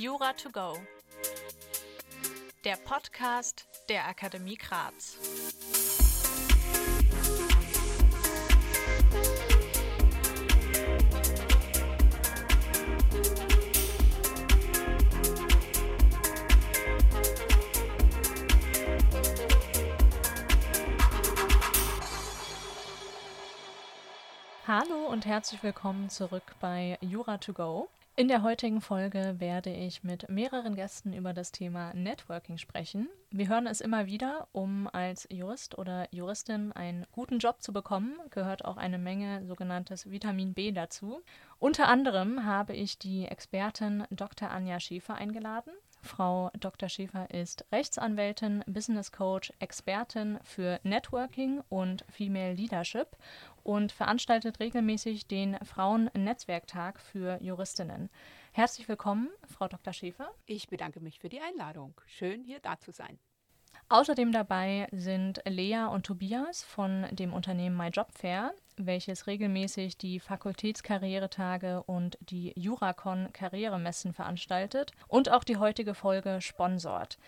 Jura to go. Der Podcast der Akademie Graz. Hallo und herzlich willkommen zurück bei Jura to go. In der heutigen Folge werde ich mit mehreren Gästen über das Thema Networking sprechen. Wir hören es immer wieder, um als Jurist oder Juristin einen guten Job zu bekommen, gehört auch eine Menge sogenanntes Vitamin B dazu. Unter anderem habe ich die Expertin Dr. Anja Schäfer eingeladen. Frau Dr. Schäfer ist Rechtsanwältin, Business Coach, Expertin für Networking und Female Leadership und veranstaltet regelmäßig den Frauen-Netzwerktag für Juristinnen. Herzlich willkommen, Frau Dr. Schäfer. Ich bedanke mich für die Einladung. Schön, hier da zu sein. Außerdem dabei sind Lea und Tobias von dem Unternehmen MyJobFair, welches regelmäßig die Fakultätskarrieretage und die Juracon Karrieremessen veranstaltet und auch die heutige Folge sponsort.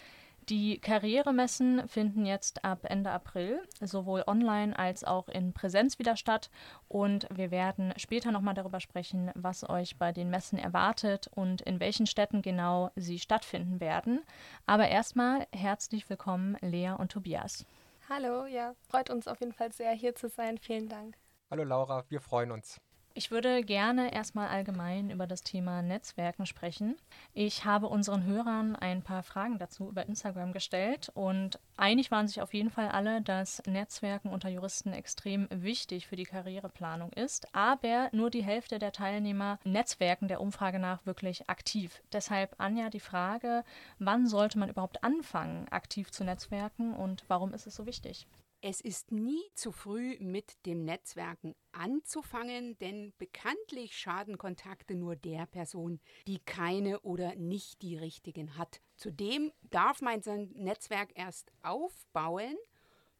Die Karrieremessen finden jetzt ab Ende April sowohl online als auch in Präsenz wieder statt und wir werden später nochmal darüber sprechen, was euch bei den Messen erwartet und in welchen Städten genau sie stattfinden werden. Aber erstmal herzlich willkommen Lea und Tobias. Hallo, ja, freut uns auf jeden Fall sehr hier zu sein. Vielen Dank. Hallo Laura, wir freuen uns. Ich würde gerne erstmal allgemein über das Thema Netzwerken sprechen. Ich habe unseren Hörern ein paar Fragen dazu über Instagram gestellt und einig waren sich auf jeden Fall alle, dass Netzwerken unter Juristen extrem wichtig für die Karriereplanung ist, aber nur die Hälfte der Teilnehmer netzwerken der Umfrage nach wirklich aktiv. Deshalb, Anja, die Frage, wann sollte man überhaupt anfangen, aktiv zu netzwerken und warum ist es so wichtig? Es ist nie zu früh, mit dem Netzwerken anzufangen, denn bekanntlich schaden Kontakte nur der Person, die keine oder nicht die richtigen hat. Zudem darf man sein Netzwerk erst aufbauen,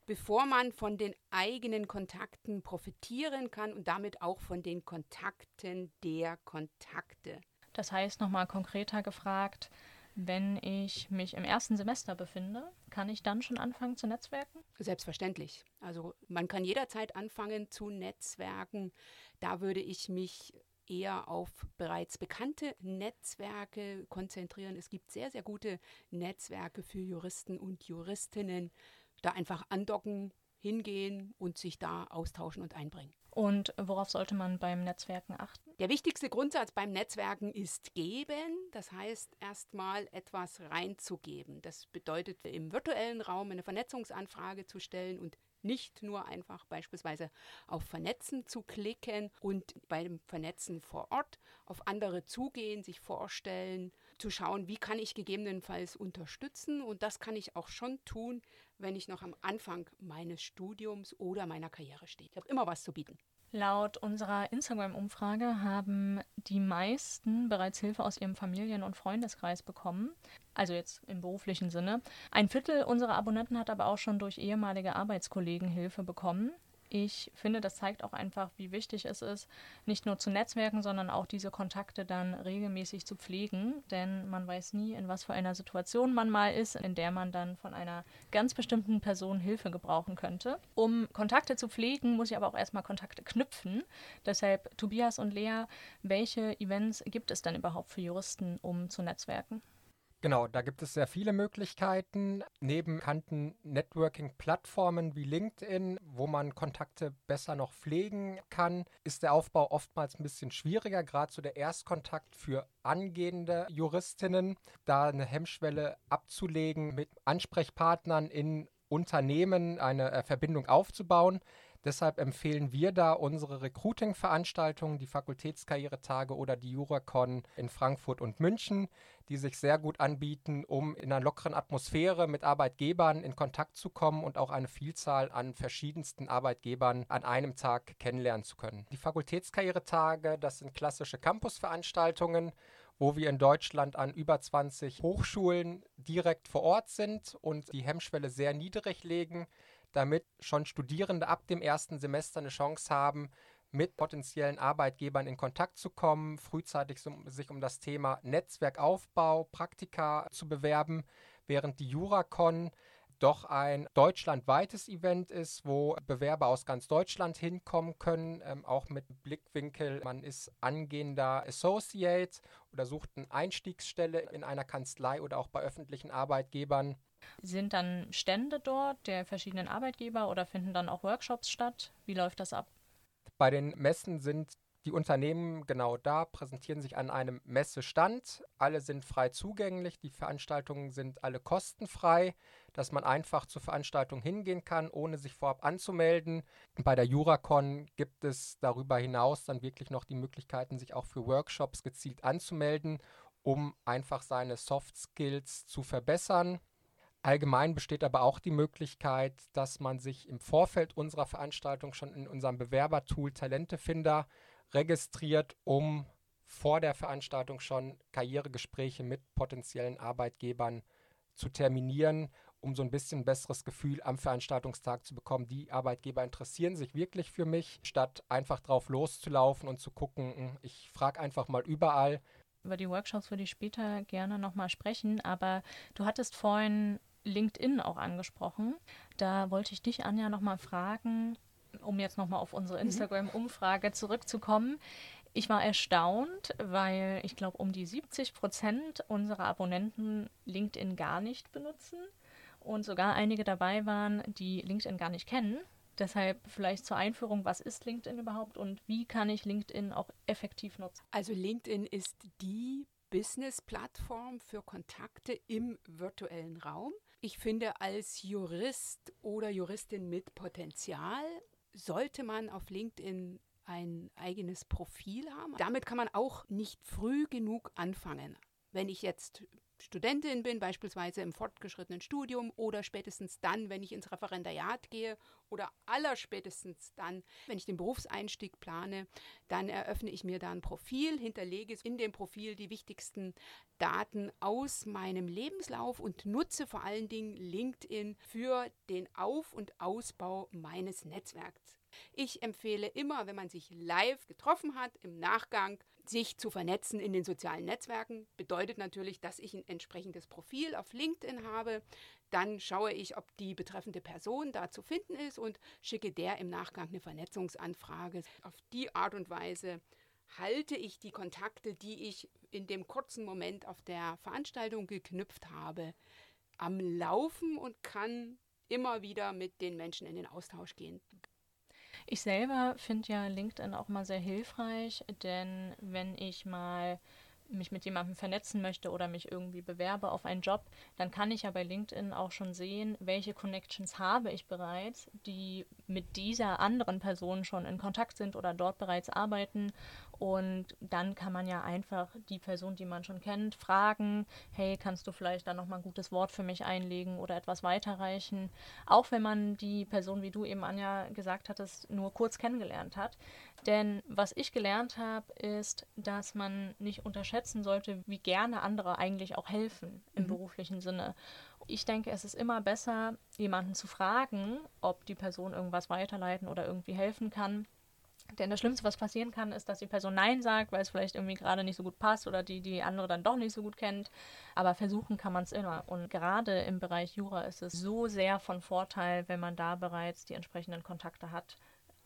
bevor man von den eigenen Kontakten profitieren kann und damit auch von den Kontakten der Kontakte. Das heißt, nochmal konkreter gefragt, wenn ich mich im ersten Semester befinde, kann ich dann schon anfangen zu netzwerken? Selbstverständlich. Also man kann jederzeit anfangen zu netzwerken. Da würde ich mich eher auf bereits bekannte Netzwerke konzentrieren. Es gibt sehr, sehr gute Netzwerke für Juristen und Juristinnen. Da einfach andocken, hingehen und sich da austauschen und einbringen. Und worauf sollte man beim Netzwerken achten? Der wichtigste Grundsatz beim Netzwerken ist geben. Das heißt, erstmal etwas reinzugeben. Das bedeutet, im virtuellen Raum eine Vernetzungsanfrage zu stellen und nicht nur einfach beispielsweise auf Vernetzen zu klicken und beim Vernetzen vor Ort auf andere zugehen, sich vorstellen, zu schauen, wie kann ich gegebenenfalls unterstützen. Und das kann ich auch schon tun, wenn ich noch am Anfang meines Studiums oder meiner Karriere stehe. Ich habe immer was zu bieten. Laut unserer Instagram-Umfrage haben die meisten bereits Hilfe aus ihrem Familien- und Freundeskreis bekommen, also jetzt im beruflichen Sinne. Ein Viertel unserer Abonnenten hat aber auch schon durch ehemalige Arbeitskollegen Hilfe bekommen. Ich finde, das zeigt auch einfach, wie wichtig es ist, nicht nur zu netzwerken, sondern auch diese Kontakte dann regelmäßig zu pflegen. Denn man weiß nie, in was für einer Situation man mal ist, in der man dann von einer ganz bestimmten Person Hilfe gebrauchen könnte. Um Kontakte zu pflegen, muss ich aber auch erstmal Kontakte knüpfen. Deshalb, Tobias und Lea, welche Events gibt es denn überhaupt für Juristen, um zu netzwerken? Genau, da gibt es sehr viele Möglichkeiten. Neben bekannten Networking-Plattformen wie LinkedIn, wo man Kontakte besser noch pflegen kann, ist der Aufbau oftmals ein bisschen schwieriger, gerade so der Erstkontakt für angehende Juristinnen, da eine Hemmschwelle abzulegen, mit Ansprechpartnern in Unternehmen eine äh, Verbindung aufzubauen. Deshalb empfehlen wir da unsere Recruiting-Veranstaltungen, die Fakultätskarrieretage oder die Juracon in Frankfurt und München, die sich sehr gut anbieten, um in einer lockeren Atmosphäre mit Arbeitgebern in Kontakt zu kommen und auch eine Vielzahl an verschiedensten Arbeitgebern an einem Tag kennenlernen zu können. Die Fakultätskarrieretage, das sind klassische Campusveranstaltungen, wo wir in Deutschland an über 20 Hochschulen direkt vor Ort sind und die Hemmschwelle sehr niedrig legen damit schon Studierende ab dem ersten Semester eine Chance haben, mit potenziellen Arbeitgebern in Kontakt zu kommen, frühzeitig sich um das Thema Netzwerkaufbau, Praktika zu bewerben, während die Juracon doch ein deutschlandweites Event ist, wo Bewerber aus ganz Deutschland hinkommen können, ähm, auch mit Blickwinkel, man ist angehender Associate oder sucht eine Einstiegsstelle in einer Kanzlei oder auch bei öffentlichen Arbeitgebern. Sind dann Stände dort der verschiedenen Arbeitgeber oder finden dann auch Workshops statt? Wie läuft das ab? Bei den Messen sind die Unternehmen genau da, präsentieren sich an einem Messestand. Alle sind frei zugänglich, die Veranstaltungen sind alle kostenfrei, dass man einfach zur Veranstaltung hingehen kann, ohne sich vorab anzumelden. Bei der Juracon gibt es darüber hinaus dann wirklich noch die Möglichkeiten, sich auch für Workshops gezielt anzumelden, um einfach seine Soft Skills zu verbessern. Allgemein besteht aber auch die Möglichkeit, dass man sich im Vorfeld unserer Veranstaltung schon in unserem Bewerbertool Talentefinder registriert, um vor der Veranstaltung schon Karrieregespräche mit potenziellen Arbeitgebern zu terminieren, um so ein bisschen besseres Gefühl am Veranstaltungstag zu bekommen. Die Arbeitgeber interessieren sich wirklich für mich, statt einfach drauf loszulaufen und zu gucken, hm, ich frage einfach mal überall. Über die Workshops würde ich später gerne nochmal sprechen, aber du hattest vorhin LinkedIn auch angesprochen. Da wollte ich dich, Anja, nochmal fragen, um jetzt nochmal auf unsere mhm. Instagram-Umfrage zurückzukommen. Ich war erstaunt, weil ich glaube, um die 70 Prozent unserer Abonnenten LinkedIn gar nicht benutzen und sogar einige dabei waren, die LinkedIn gar nicht kennen. Deshalb vielleicht zur Einführung, was ist LinkedIn überhaupt und wie kann ich LinkedIn auch effektiv nutzen? Also LinkedIn ist die Business-Plattform für Kontakte im virtuellen Raum. Ich finde, als Jurist oder Juristin mit Potenzial sollte man auf LinkedIn ein eigenes Profil haben. Damit kann man auch nicht früh genug anfangen. Wenn ich jetzt Studentin bin, beispielsweise im fortgeschrittenen Studium oder spätestens dann, wenn ich ins Referendariat gehe oder allerspätestens dann, wenn ich den Berufseinstieg plane, dann eröffne ich mir da ein Profil, hinterlege in dem Profil die wichtigsten Daten aus meinem Lebenslauf und nutze vor allen Dingen LinkedIn für den Auf- und Ausbau meines Netzwerks. Ich empfehle immer, wenn man sich live getroffen hat, im Nachgang sich zu vernetzen in den sozialen Netzwerken. Bedeutet natürlich, dass ich ein entsprechendes Profil auf LinkedIn habe. Dann schaue ich, ob die betreffende Person da zu finden ist und schicke der im Nachgang eine Vernetzungsanfrage. Auf die Art und Weise halte ich die Kontakte, die ich in dem kurzen Moment auf der Veranstaltung geknüpft habe, am Laufen und kann immer wieder mit den Menschen in den Austausch gehen. Ich selber finde ja LinkedIn auch mal sehr hilfreich, denn wenn ich mal mich mit jemandem vernetzen möchte oder mich irgendwie bewerbe auf einen Job, dann kann ich ja bei LinkedIn auch schon sehen, welche Connections habe ich bereits, die mit dieser anderen Person schon in Kontakt sind oder dort bereits arbeiten und dann kann man ja einfach die Person, die man schon kennt, fragen, hey, kannst du vielleicht da nochmal ein gutes Wort für mich einlegen oder etwas weiterreichen? Auch wenn man die Person, wie du eben Anja gesagt hattest, nur kurz kennengelernt hat. Denn was ich gelernt habe, ist, dass man nicht unterschätzen sollte, wie gerne andere eigentlich auch helfen im mhm. beruflichen Sinne. Ich denke, es ist immer besser, jemanden zu fragen, ob die Person irgendwas weiterleiten oder irgendwie helfen kann, denn das Schlimmste, was passieren kann, ist, dass die Person Nein sagt, weil es vielleicht irgendwie gerade nicht so gut passt oder die die andere dann doch nicht so gut kennt. Aber versuchen kann man es immer. Und gerade im Bereich Jura ist es so sehr von Vorteil, wenn man da bereits die entsprechenden Kontakte hat,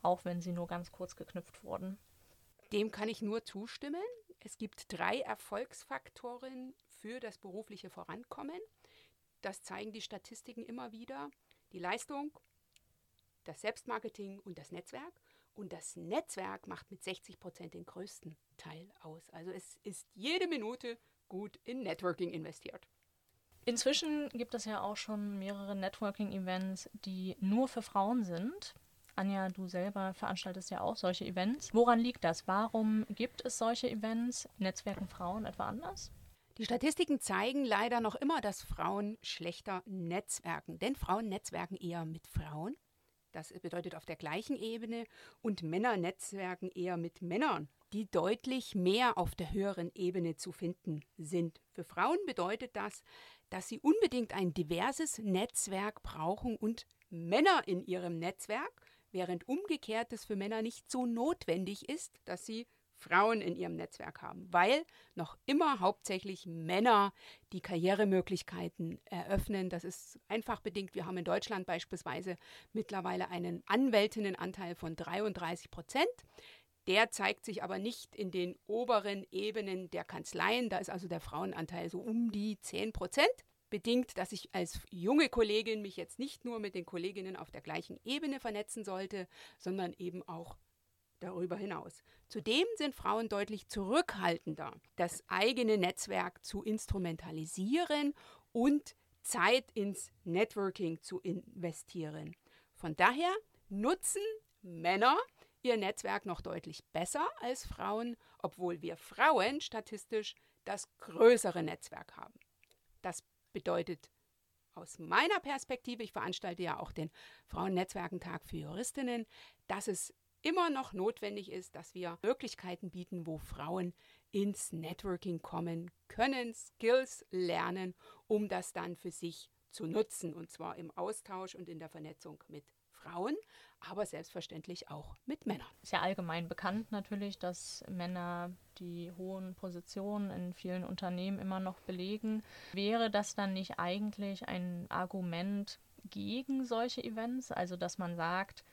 auch wenn sie nur ganz kurz geknüpft wurden. Dem kann ich nur zustimmen. Es gibt drei Erfolgsfaktoren für das berufliche Vorankommen. Das zeigen die Statistiken immer wieder. Die Leistung, das Selbstmarketing und das Netzwerk. Und das Netzwerk macht mit 60 Prozent den größten Teil aus. Also es ist jede Minute gut in Networking investiert. Inzwischen gibt es ja auch schon mehrere Networking-Events, die nur für Frauen sind. Anja, du selber veranstaltest ja auch solche Events. Woran liegt das? Warum gibt es solche Events? Netzwerken Frauen etwa anders? Die Statistiken zeigen leider noch immer, dass Frauen schlechter netzwerken, denn Frauen netzwerken eher mit Frauen das bedeutet auf der gleichen Ebene und Männer netzwerken eher mit Männern, die deutlich mehr auf der höheren Ebene zu finden sind. Für Frauen bedeutet das, dass sie unbedingt ein diverses Netzwerk brauchen und Männer in ihrem Netzwerk während umgekehrt es für Männer nicht so notwendig ist, dass sie Frauen in ihrem Netzwerk haben, weil noch immer hauptsächlich Männer die Karrieremöglichkeiten eröffnen. Das ist einfach bedingt. Wir haben in Deutschland beispielsweise mittlerweile einen Anwältinnenanteil von 33 Prozent. Der zeigt sich aber nicht in den oberen Ebenen der Kanzleien. Da ist also der Frauenanteil so um die 10 Prozent. Bedingt, dass ich als junge Kollegin mich jetzt nicht nur mit den Kolleginnen auf der gleichen Ebene vernetzen sollte, sondern eben auch darüber hinaus. Zudem sind Frauen deutlich zurückhaltender, das eigene Netzwerk zu instrumentalisieren und Zeit ins Networking zu investieren. Von daher nutzen Männer ihr Netzwerk noch deutlich besser als Frauen, obwohl wir Frauen statistisch das größere Netzwerk haben. Das bedeutet aus meiner Perspektive, ich veranstalte ja auch den Frauennetzwerkentag für Juristinnen, dass es immer noch notwendig ist, dass wir Möglichkeiten bieten, wo Frauen ins Networking kommen können, Skills lernen, um das dann für sich zu nutzen, und zwar im Austausch und in der Vernetzung mit Frauen, aber selbstverständlich auch mit Männern. Ist ja allgemein bekannt natürlich, dass Männer die hohen Positionen in vielen Unternehmen immer noch belegen. Wäre das dann nicht eigentlich ein Argument gegen solche Events? Also, dass man sagt,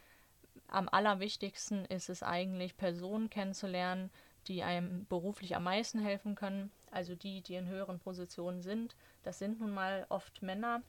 am allerwichtigsten ist es eigentlich, Personen kennenzulernen, die einem beruflich am meisten helfen können. Also die, die in höheren Positionen sind. Das sind nun mal oft Männer.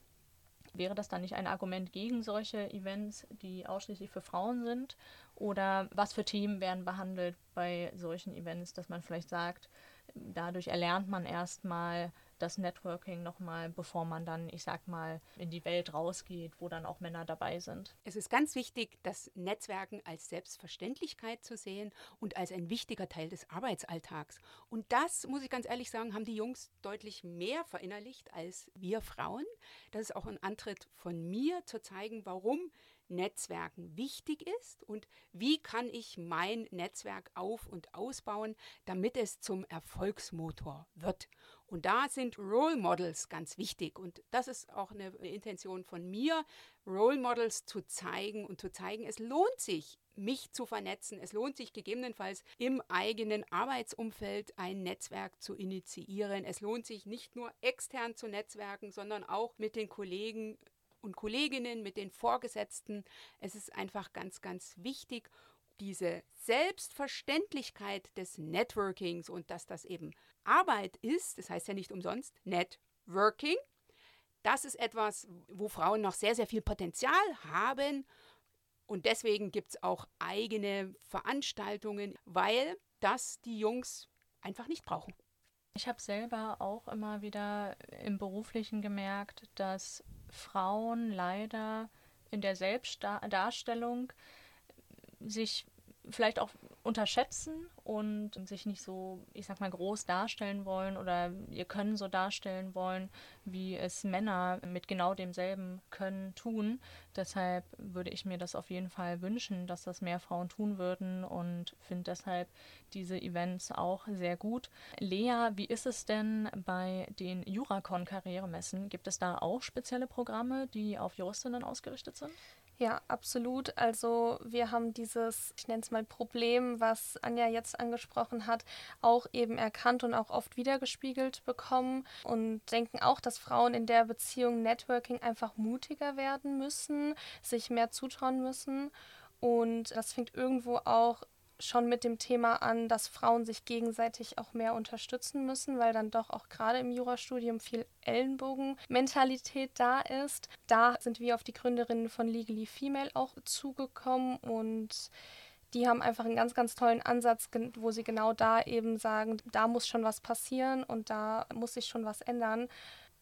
Wäre das dann nicht ein Argument gegen solche Events, die ausschließlich für Frauen sind? Oder was für Themen werden behandelt bei solchen Events, dass man vielleicht sagt, dadurch erlernt man erstmal das Networking nochmal, bevor man dann, ich sag mal, in die Welt rausgeht, wo dann auch Männer dabei sind. Es ist ganz wichtig, das Netzwerken als Selbstverständlichkeit zu sehen und als ein wichtiger Teil des Arbeitsalltags. Und das, muss ich ganz ehrlich sagen, haben die Jungs deutlich mehr verinnerlicht als wir Frauen. Das ist auch ein Antritt von mir, zu zeigen, warum Netzwerken wichtig ist und wie kann ich mein Netzwerk auf und ausbauen, damit es zum Erfolgsmotor wird. Und da sind Role Models ganz wichtig. Und das ist auch eine Intention von mir, Role Models zu zeigen und zu zeigen, es lohnt sich, mich zu vernetzen. Es lohnt sich gegebenenfalls im eigenen Arbeitsumfeld ein Netzwerk zu initiieren. Es lohnt sich nicht nur extern zu netzwerken, sondern auch mit den Kollegen und Kolleginnen, mit den Vorgesetzten. Es ist einfach ganz, ganz wichtig diese Selbstverständlichkeit des Networkings und dass das eben Arbeit ist, das heißt ja nicht umsonst Networking, das ist etwas, wo Frauen noch sehr, sehr viel Potenzial haben. Und deswegen gibt es auch eigene Veranstaltungen, weil das die Jungs einfach nicht brauchen. Ich habe selber auch immer wieder im beruflichen gemerkt, dass Frauen leider in der Selbstdarstellung sich vielleicht auch unterschätzen und sich nicht so, ich sag mal, groß darstellen wollen oder ihr Können so darstellen wollen, wie es Männer mit genau demselben Können tun. Deshalb würde ich mir das auf jeden Fall wünschen, dass das mehr Frauen tun würden und finde deshalb diese Events auch sehr gut. Lea, wie ist es denn bei den Juracon-Karrieremessen? Gibt es da auch spezielle Programme, die auf Juristinnen ausgerichtet sind? Ja, absolut. Also wir haben dieses, ich nenne es mal Problem, was Anja jetzt angesprochen hat, auch eben erkannt und auch oft wiedergespiegelt bekommen und denken auch, dass Frauen in der Beziehung Networking einfach mutiger werden müssen, sich mehr zutrauen müssen. Und das fängt irgendwo auch schon mit dem Thema an, dass Frauen sich gegenseitig auch mehr unterstützen müssen, weil dann doch auch gerade im Jurastudium viel Ellenbogenmentalität da ist. Da sind wir auf die Gründerinnen von Legally Female auch zugekommen und die haben einfach einen ganz, ganz tollen Ansatz, wo sie genau da eben sagen, da muss schon was passieren und da muss sich schon was ändern.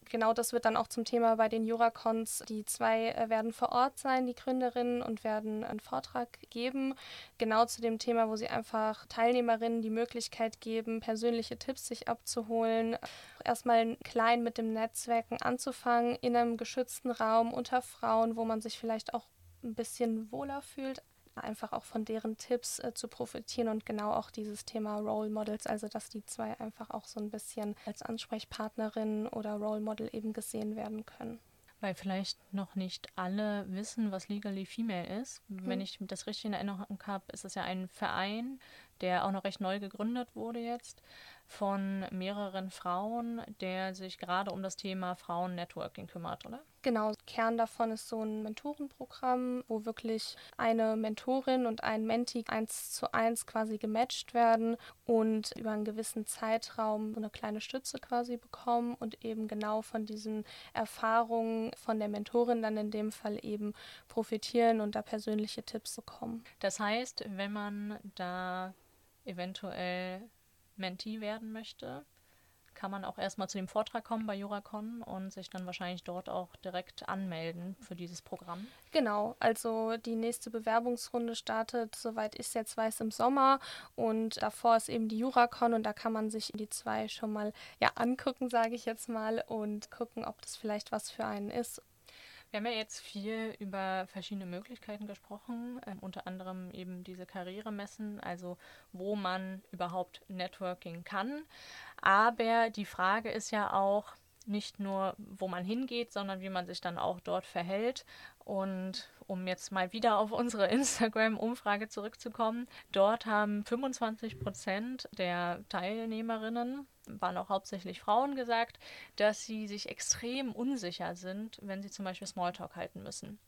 Genau das wird dann auch zum Thema bei den Juracons. Die zwei äh, werden vor Ort sein, die Gründerinnen, und werden einen Vortrag geben, genau zu dem Thema, wo sie einfach Teilnehmerinnen die Möglichkeit geben, persönliche Tipps sich abzuholen, erstmal klein mit dem Netzwerken anzufangen, in einem geschützten Raum unter Frauen, wo man sich vielleicht auch ein bisschen wohler fühlt, einfach auch von deren Tipps äh, zu profitieren und genau auch dieses Thema Role Models, also dass die zwei einfach auch so ein bisschen als Ansprechpartnerin oder Role Model eben gesehen werden können. Weil vielleicht noch nicht alle wissen, was Legally Female ist. Mhm. Wenn ich das richtig in Erinnerung habe, ist es ja ein Verein, der auch noch recht neu gegründet wurde jetzt von mehreren Frauen, der sich gerade um das Thema Frauen-Networking kümmert, oder? Genau, Kern davon ist so ein Mentorenprogramm, wo wirklich eine Mentorin und ein Menti eins zu eins quasi gematcht werden und über einen gewissen Zeitraum so eine kleine Stütze quasi bekommen und eben genau von diesen Erfahrungen von der Mentorin dann in dem Fall eben profitieren und da persönliche Tipps bekommen. Das heißt, wenn man da eventuell Mentee werden möchte, kann man auch erstmal zu dem Vortrag kommen bei Juracon und sich dann wahrscheinlich dort auch direkt anmelden für dieses Programm. Genau, also die nächste Bewerbungsrunde startet, soweit ich es jetzt weiß, im Sommer und davor ist eben die Juracon und da kann man sich die zwei schon mal ja angucken, sage ich jetzt mal, und gucken, ob das vielleicht was für einen ist wir haben ja jetzt viel über verschiedene Möglichkeiten gesprochen, äh, unter anderem eben diese Karrieremessen, also wo man überhaupt Networking kann. Aber die Frage ist ja auch nicht nur, wo man hingeht, sondern wie man sich dann auch dort verhält. Und um jetzt mal wieder auf unsere Instagram-Umfrage zurückzukommen, dort haben 25 Prozent der Teilnehmerinnen waren auch hauptsächlich Frauen gesagt, dass sie sich extrem unsicher sind, wenn sie zum Beispiel Smalltalk halten müssen.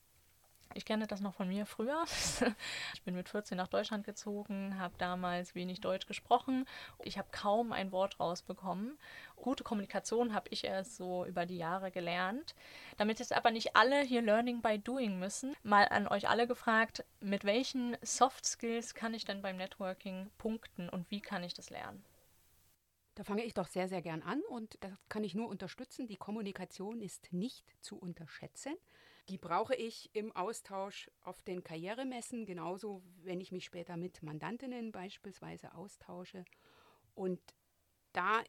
Ich kenne das noch von mir früher. ich bin mit 14 nach Deutschland gezogen, habe damals wenig Deutsch gesprochen. Ich habe kaum ein Wort rausbekommen. Gute Kommunikation habe ich erst so über die Jahre gelernt. Damit jetzt aber nicht alle hier Learning by Doing müssen, mal an euch alle gefragt, mit welchen Soft Skills kann ich denn beim Networking punkten und wie kann ich das lernen? Da fange ich doch sehr, sehr gern an und das kann ich nur unterstützen. Die Kommunikation ist nicht zu unterschätzen. Die brauche ich im Austausch auf den Karrieremessen, genauso wenn ich mich später mit Mandantinnen beispielsweise austausche. Und da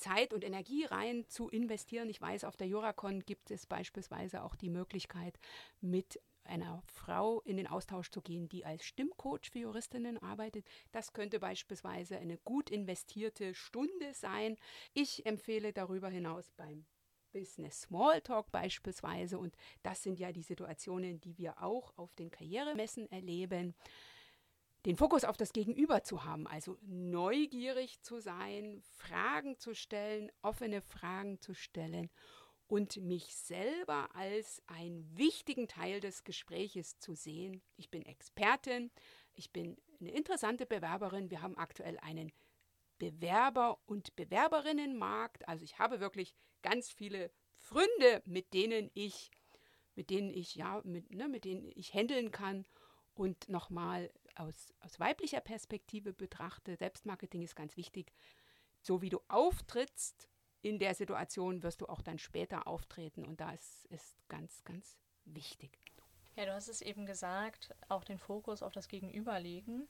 Zeit und Energie rein zu investieren. Ich weiß, auf der Juracon gibt es beispielsweise auch die Möglichkeit, mit einer Frau in den Austausch zu gehen, die als Stimmcoach für Juristinnen arbeitet. Das könnte beispielsweise eine gut investierte Stunde sein. Ich empfehle darüber hinaus beim Business Smalltalk beispielsweise. Und das sind ja die Situationen, die wir auch auf den Karrieremessen erleben. Den Fokus auf das Gegenüber zu haben, also neugierig zu sein, Fragen zu stellen, offene Fragen zu stellen und mich selber als einen wichtigen Teil des Gespräches zu sehen. Ich bin Expertin, ich bin eine interessante Bewerberin. Wir haben aktuell einen Bewerber- und Bewerberinnenmarkt. Also ich habe wirklich ganz viele Freunde, mit denen ich, mit denen ich, ja, mit, ne, mit denen ich handeln kann. Und nochmal aus, aus weiblicher Perspektive betrachte, Selbstmarketing ist ganz wichtig. So wie du auftrittst, in der Situation wirst du auch dann später auftreten und das ist ganz, ganz wichtig. Ja, du hast es eben gesagt, auch den Fokus auf das Gegenüber legen.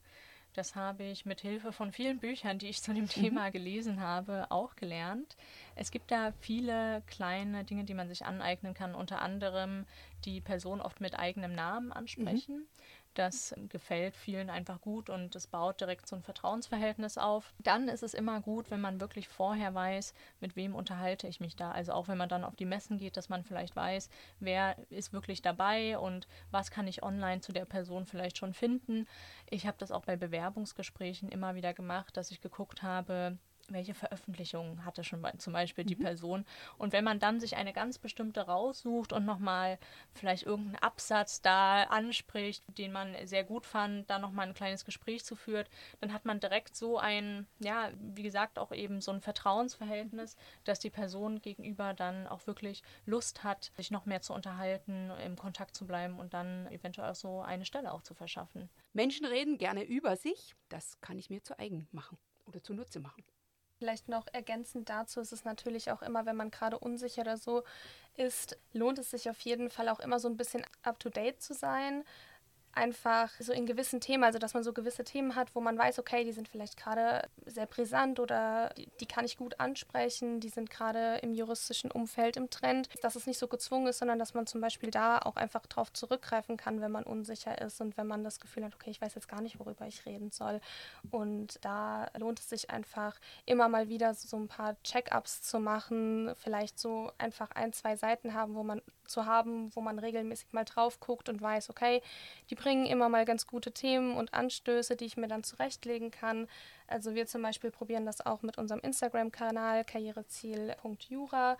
Das habe ich mit Hilfe von vielen Büchern, die ich zu dem mhm. Thema gelesen habe, auch gelernt. Es gibt da viele kleine Dinge, die man sich aneignen kann, unter anderem die Person oft mit eigenem Namen ansprechen. Mhm. Das gefällt vielen einfach gut und es baut direkt so ein Vertrauensverhältnis auf. Dann ist es immer gut, wenn man wirklich vorher weiß, mit wem unterhalte ich mich da. Also auch wenn man dann auf die Messen geht, dass man vielleicht weiß, wer ist wirklich dabei und was kann ich online zu der Person vielleicht schon finden. Ich habe das auch bei Bewerbungsgesprächen immer wieder gemacht, dass ich geguckt habe, welche Veröffentlichungen hatte schon zum Beispiel die mhm. Person. Und wenn man dann sich eine ganz bestimmte raussucht und nochmal vielleicht irgendeinen Absatz da anspricht, den man sehr gut fand, da nochmal ein kleines Gespräch zu führt, dann hat man direkt so ein, ja, wie gesagt, auch eben so ein Vertrauensverhältnis, dass die Person gegenüber dann auch wirklich Lust hat, sich noch mehr zu unterhalten, im Kontakt zu bleiben und dann eventuell auch so eine Stelle auch zu verschaffen. Menschen reden gerne über sich. Das kann ich mir zu eigen machen oder zunutze machen. Vielleicht noch ergänzend dazu ist es natürlich auch immer, wenn man gerade unsicher oder so ist, lohnt es sich auf jeden Fall auch immer so ein bisschen up-to-date zu sein. Einfach so in gewissen Themen, also dass man so gewisse Themen hat, wo man weiß, okay, die sind vielleicht gerade sehr brisant oder die, die, kann ich gut ansprechen, die sind gerade im juristischen Umfeld im Trend, dass es nicht so gezwungen ist, sondern dass man zum Beispiel da auch einfach drauf zurückgreifen kann, wenn man unsicher ist und wenn man das Gefühl hat, okay, ich weiß jetzt gar nicht, worüber ich reden soll. Und da lohnt es sich einfach immer mal wieder so ein paar Check-ups zu machen, vielleicht so einfach ein, zwei Seiten haben, wo man zu haben, wo man regelmäßig mal drauf guckt und weiß, okay, die bringen immer mal ganz gute Themen und Anstöße, die ich mir dann zurechtlegen kann. Also wir zum Beispiel probieren das auch mit unserem Instagram-Kanal karriereziel.jura.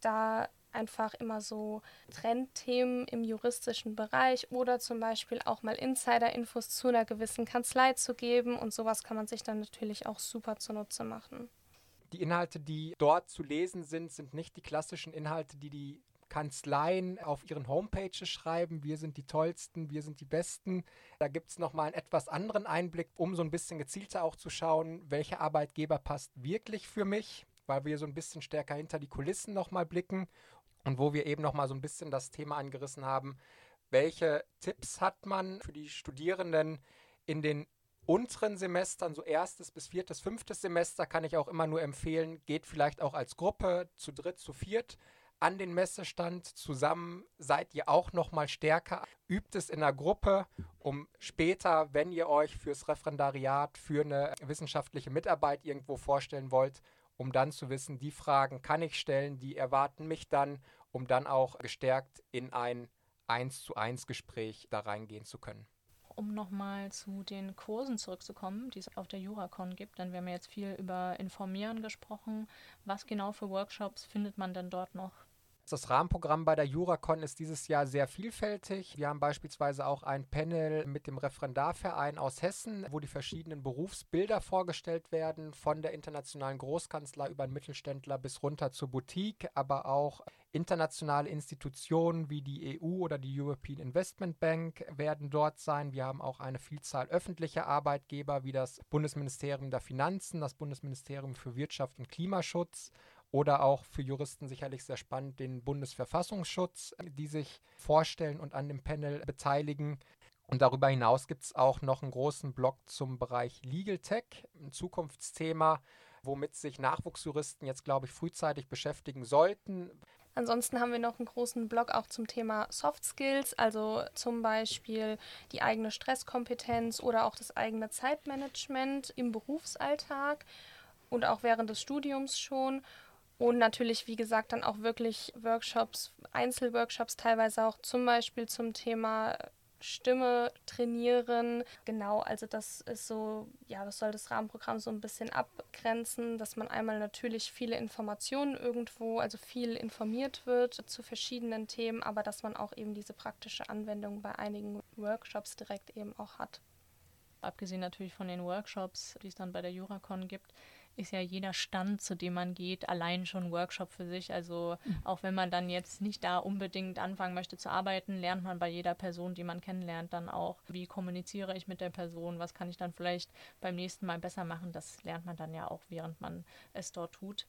Da einfach immer so Trendthemen im juristischen Bereich oder zum Beispiel auch mal Insider-Infos zu einer gewissen Kanzlei zu geben. Und sowas kann man sich dann natürlich auch super zunutze machen. Die Inhalte, die dort zu lesen sind, sind nicht die klassischen Inhalte, die die Kanzleien auf ihren Homepages schreiben, wir sind die Tollsten, wir sind die Besten. Da gibt es nochmal einen etwas anderen Einblick, um so ein bisschen gezielter auch zu schauen, welcher Arbeitgeber passt wirklich für mich, weil wir so ein bisschen stärker hinter die Kulissen nochmal blicken und wo wir eben nochmal so ein bisschen das Thema angerissen haben, welche Tipps hat man für die Studierenden in den unteren Semestern, so erstes bis viertes, fünftes Semester, kann ich auch immer nur empfehlen, geht vielleicht auch als Gruppe zu dritt, zu viert an den Messestand zusammen seid ihr auch noch mal stärker. Übt es in der Gruppe, um später, wenn ihr euch fürs Referendariat, für eine wissenschaftliche Mitarbeit irgendwo vorstellen wollt, um dann zu wissen, die Fragen kann ich stellen, die erwarten mich dann, um dann auch gestärkt in ein 1 zu 1 Gespräch da reingehen zu können um nochmal zu den Kursen zurückzukommen, die es auf der Juracon gibt, denn wir haben jetzt viel über Informieren gesprochen. Was genau für Workshops findet man denn dort noch? Das Rahmenprogramm bei der Juracon ist dieses Jahr sehr vielfältig. Wir haben beispielsweise auch ein Panel mit dem Referendarverein aus Hessen, wo die verschiedenen Berufsbilder vorgestellt werden, von der internationalen Großkanzlei über einen Mittelständler bis runter zur Boutique, aber auch internationale Institutionen wie die EU oder die European Investment Bank werden dort sein. Wir haben auch eine Vielzahl öffentlicher Arbeitgeber wie das Bundesministerium der Finanzen, das Bundesministerium für Wirtschaft und Klimaschutz oder auch für Juristen sicherlich sehr spannend den Bundesverfassungsschutz, die sich vorstellen und an dem Panel beteiligen. Und darüber hinaus gibt es auch noch einen großen Blog zum Bereich Legal Tech, ein Zukunftsthema, womit sich Nachwuchsjuristen jetzt, glaube ich, frühzeitig beschäftigen sollten. Ansonsten haben wir noch einen großen Blog auch zum Thema Soft Skills, also zum Beispiel die eigene Stresskompetenz oder auch das eigene Zeitmanagement im Berufsalltag und auch während des Studiums schon. Und natürlich, wie gesagt, dann auch wirklich Workshops, Einzelworkshops teilweise auch zum Beispiel zum Thema Stimme trainieren. Genau, also das ist so, ja, das soll das Rahmenprogramm so ein bisschen abgrenzen, dass man einmal natürlich viele Informationen irgendwo, also viel informiert wird zu verschiedenen Themen, aber dass man auch eben diese praktische Anwendung bei einigen Workshops direkt eben auch hat. Abgesehen natürlich von den Workshops, die es dann bei der Juracon gibt, ist ja jeder Stand, zu dem man geht, allein schon ein Workshop für sich. Also mhm. auch wenn man dann jetzt nicht da unbedingt anfangen möchte zu arbeiten, lernt man bei jeder Person, die man kennenlernt, dann auch, wie kommuniziere ich mit der Person, was kann ich dann vielleicht beim nächsten Mal besser machen. Das lernt man dann ja auch, während man es dort tut.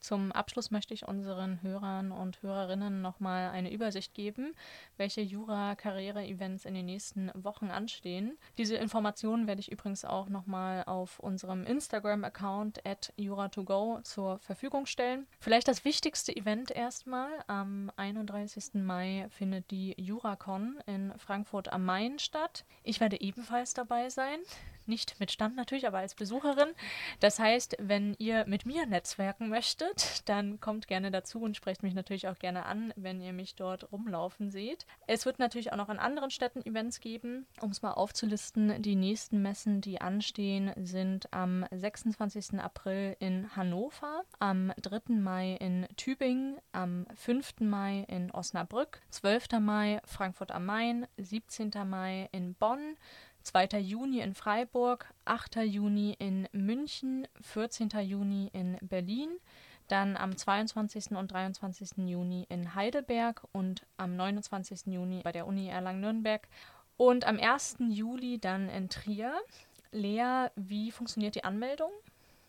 Zum Abschluss möchte ich unseren Hörern und Hörerinnen nochmal eine Übersicht geben, welche Jura-Karriere-Events in den nächsten Wochen anstehen. Diese Informationen werde ich übrigens auch nochmal auf unserem Instagram-Account at jura2go zur Verfügung stellen. Vielleicht das wichtigste Event erstmal. Am 31. Mai findet die JuraCon in Frankfurt am Main statt. Ich werde ebenfalls dabei sein nicht mit Stand natürlich, aber als Besucherin. Das heißt, wenn ihr mit mir netzwerken möchtet, dann kommt gerne dazu und sprecht mich natürlich auch gerne an, wenn ihr mich dort rumlaufen seht. Es wird natürlich auch noch in anderen Städten Events geben. Um es mal aufzulisten, die nächsten Messen, die anstehen, sind am 26. April in Hannover, am 3. Mai in Tübingen, am 5. Mai in Osnabrück, 12. Mai Frankfurt am Main, 17. Mai in Bonn, 2. Juni in Freiburg, 8. Juni in München, 14. Juni in Berlin, dann am 22. und 23. Juni in Heidelberg und am 29. Juni bei der Uni Erlangen-Nürnberg und am 1. Juli dann in Trier. Lea, wie funktioniert die Anmeldung?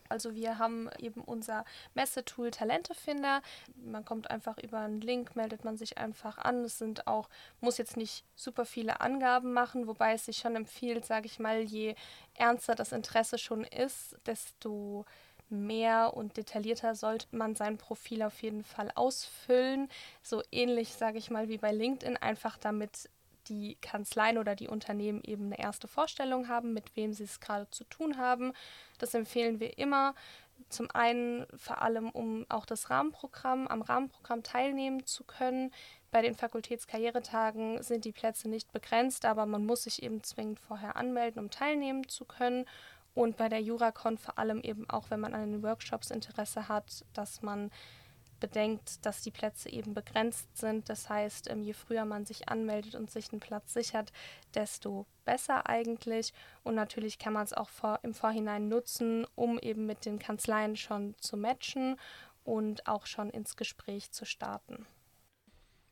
Also wir haben eben unser Messetool Talentefinder. Man kommt einfach über einen Link, meldet man sich einfach an. Es sind auch, muss jetzt nicht super viele Angaben machen, wobei es sich schon empfiehlt, sage ich mal, je ernster das Interesse schon ist, desto mehr und detaillierter sollte man sein Profil auf jeden Fall ausfüllen. So ähnlich, sage ich mal, wie bei LinkedIn, einfach damit die Kanzleien oder die Unternehmen eben eine erste Vorstellung haben, mit wem sie es gerade zu tun haben. Das empfehlen wir immer. Zum einen vor allem, um auch das Rahmenprogramm, am Rahmenprogramm teilnehmen zu können. Bei den Fakultätskarrieretagen sind die Plätze nicht begrenzt, aber man muss sich eben zwingend vorher anmelden, um teilnehmen zu können. Und bei der JuraCon vor allem eben auch, wenn man an den Workshops Interesse hat, dass man bedenkt, dass die Plätze eben begrenzt sind. Das heißt, ähm, je früher man sich anmeldet und sich einen Platz sichert, desto besser eigentlich. Und natürlich kann man es auch vor, im Vorhinein nutzen, um eben mit den Kanzleien schon zu matchen und auch schon ins Gespräch zu starten.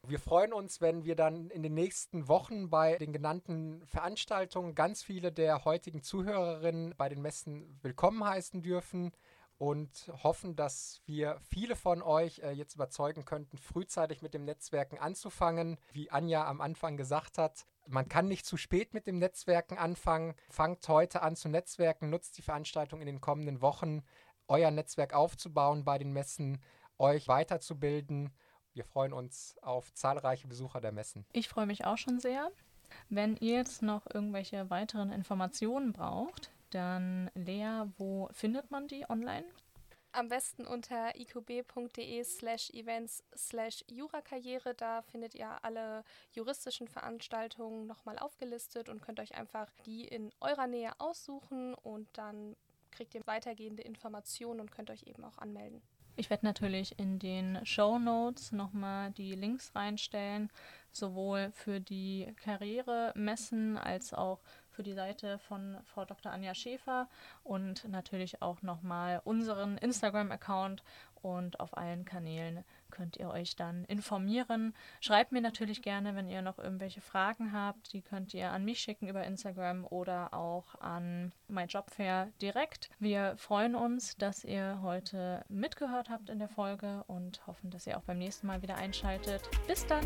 Wir freuen uns, wenn wir dann in den nächsten Wochen bei den genannten Veranstaltungen ganz viele der heutigen Zuhörerinnen bei den Messen willkommen heißen dürfen und hoffen, dass wir viele von euch äh, jetzt überzeugen könnten, frühzeitig mit dem Netzwerken anzufangen. Wie Anja am Anfang gesagt hat, man kann nicht zu spät mit dem Netzwerken anfangen. Fangt heute an zu netzwerken, nutzt die Veranstaltung in den kommenden Wochen, euer Netzwerk aufzubauen bei den Messen, euch weiterzubilden. Wir freuen uns auf zahlreiche Besucher der Messen. Ich freue mich auch schon sehr. Wenn ihr jetzt noch irgendwelche weiteren Informationen braucht, dann Lea, wo findet man die online? Am besten unter iqb.de slash events slash jurakarriere. Da findet ihr alle juristischen Veranstaltungen nochmal aufgelistet und könnt euch einfach die in eurer Nähe aussuchen und dann kriegt ihr weitergehende Informationen und könnt euch eben auch anmelden. Ich werde natürlich in den Show Notes nochmal die Links reinstellen, sowohl für die Karrieremessen als auch für die Seite von Frau Dr. Anja Schäfer und natürlich auch nochmal unseren Instagram-Account und auf allen Kanälen könnt ihr euch dann informieren. Schreibt mir natürlich gerne, wenn ihr noch irgendwelche Fragen habt. Die könnt ihr an mich schicken über Instagram oder auch an MyJobfair direkt. Wir freuen uns, dass ihr heute mitgehört habt in der Folge und hoffen, dass ihr auch beim nächsten Mal wieder einschaltet. Bis dann!